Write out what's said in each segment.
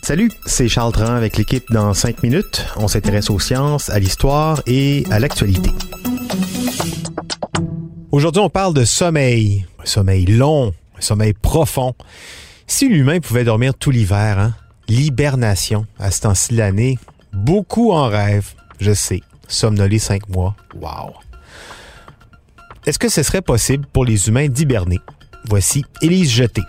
Salut, c'est Charles Dran avec l'équipe dans 5 minutes. On s'intéresse aux sciences, à l'histoire et à l'actualité. Aujourd'hui, on parle de sommeil. Un sommeil long, un sommeil profond. Si l'humain pouvait dormir tout l'hiver, hein? l'hibernation à ce temps-ci l'année, beaucoup en rêvent, je sais. Somnoler cinq mois, wow. Est-ce que ce serait possible pour les humains d'hiberner? Voici Élise Jeté.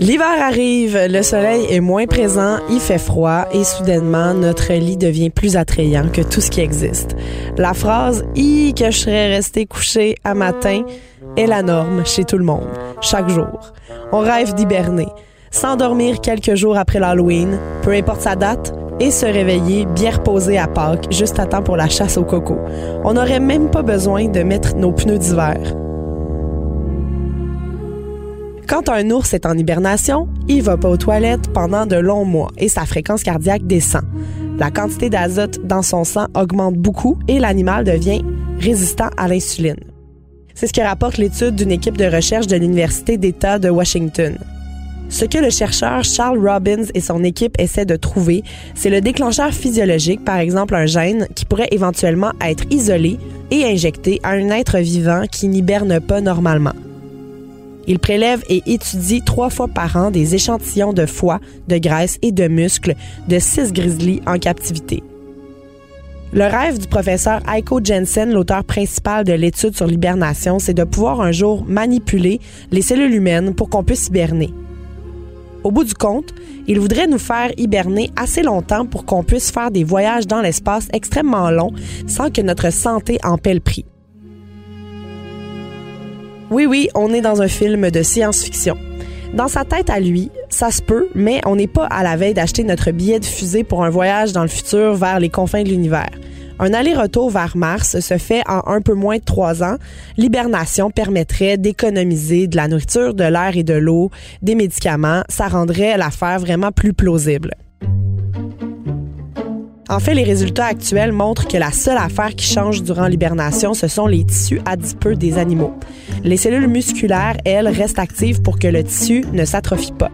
L'hiver arrive, le soleil est moins présent, il fait froid et soudainement notre lit devient plus attrayant que tout ce qui existe. La phrase "i que je serais resté couché à matin" est la norme chez tout le monde, chaque jour. On rêve d'hiberner, s'endormir quelques jours après l'Halloween, peu importe sa date, et se réveiller bien reposé à Pâques, juste à temps pour la chasse au coco. On n'aurait même pas besoin de mettre nos pneus d'hiver. Quand un ours est en hibernation, il va pas aux toilettes pendant de longs mois et sa fréquence cardiaque descend. La quantité d'azote dans son sang augmente beaucoup et l'animal devient résistant à l'insuline. C'est ce que rapporte l'étude d'une équipe de recherche de l'Université d'État de Washington. Ce que le chercheur Charles Robbins et son équipe essaient de trouver, c'est le déclencheur physiologique, par exemple un gène, qui pourrait éventuellement être isolé et injecté à un être vivant qui n'hiberne pas normalement. Il prélève et étudie trois fois par an des échantillons de foie, de graisse et de muscles de six grizzlies en captivité. Le rêve du professeur Heiko Jensen, l'auteur principal de l'étude sur l'hibernation, c'est de pouvoir un jour manipuler les cellules humaines pour qu'on puisse hiberner. Au bout du compte, il voudrait nous faire hiberner assez longtemps pour qu'on puisse faire des voyages dans l'espace extrêmement longs sans que notre santé en paie le prix. Oui, oui, on est dans un film de science-fiction. Dans sa tête à lui, ça se peut, mais on n'est pas à la veille d'acheter notre billet de fusée pour un voyage dans le futur vers les confins de l'univers. Un aller-retour vers Mars se fait en un peu moins de trois ans. L'hibernation permettrait d'économiser de la nourriture, de l'air et de l'eau, des médicaments. Ça rendrait l'affaire vraiment plus plausible. En fait, les résultats actuels montrent que la seule affaire qui change durant l'hibernation, ce sont les tissus adipeux des animaux. Les cellules musculaires, elles, restent actives pour que le tissu ne s'atrophie pas.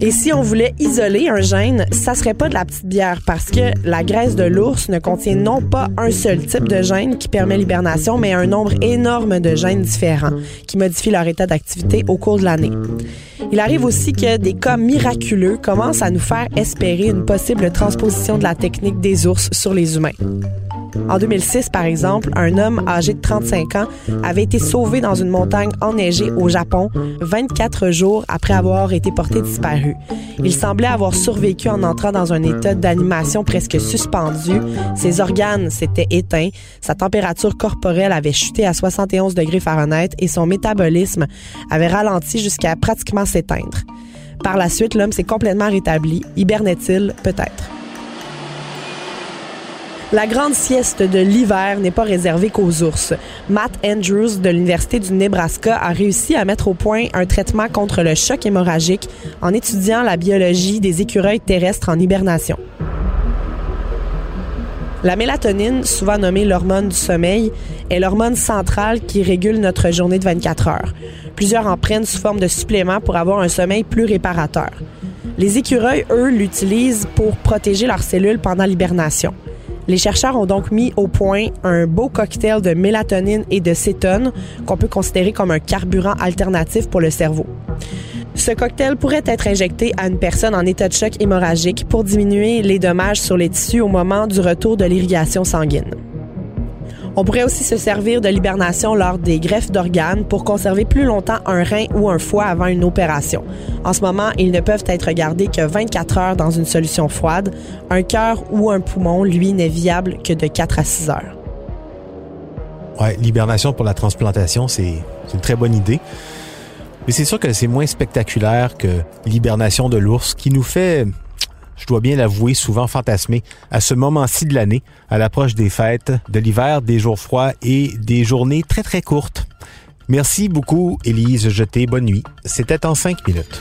Et si on voulait isoler un gène, ça serait pas de la petite bière parce que la graisse de l'ours ne contient non pas un seul type de gène qui permet l'hibernation, mais un nombre énorme de gènes différents qui modifient leur état d'activité au cours de l'année. Il arrive aussi que des cas miraculeux commencent à nous faire espérer une possible transposition de la technique des ours sur les humains. En 2006, par exemple, un homme âgé de 35 ans avait été sauvé dans une montagne enneigée au Japon 24 jours après avoir été porté disparu. Il semblait avoir survécu en entrant dans un état d'animation presque suspendu. Ses organes s'étaient éteints, sa température corporelle avait chuté à 71 degrés Fahrenheit et son métabolisme avait ralenti jusqu'à pratiquement s'éteindre. Par la suite, l'homme s'est complètement rétabli. Hibernait-il? Peut-être? La grande sieste de l'hiver n'est pas réservée qu'aux ours. Matt Andrews de l'Université du Nebraska a réussi à mettre au point un traitement contre le choc hémorragique en étudiant la biologie des écureuils terrestres en hibernation. La mélatonine, souvent nommée l'hormone du sommeil, est l'hormone centrale qui régule notre journée de 24 heures. Plusieurs en prennent sous forme de supplément pour avoir un sommeil plus réparateur. Les écureuils, eux, l'utilisent pour protéger leurs cellules pendant l'hibernation. Les chercheurs ont donc mis au point un beau cocktail de mélatonine et de cétone qu'on peut considérer comme un carburant alternatif pour le cerveau. Ce cocktail pourrait être injecté à une personne en état de choc hémorragique pour diminuer les dommages sur les tissus au moment du retour de l'irrigation sanguine. On pourrait aussi se servir de l'hibernation lors des greffes d'organes pour conserver plus longtemps un rein ou un foie avant une opération. En ce moment, ils ne peuvent être gardés que 24 heures dans une solution froide. Un cœur ou un poumon, lui, n'est viable que de 4 à 6 heures. Ouais, l'hibernation pour la transplantation, c'est une très bonne idée. Mais c'est sûr que c'est moins spectaculaire que l'hibernation de l'ours qui nous fait je dois bien l'avouer, souvent fantasmé à ce moment-ci de l'année, à l'approche des fêtes, de l'hiver, des jours froids et des journées très très courtes. Merci beaucoup, Élise Jeté. Bonne nuit. C'était en cinq minutes.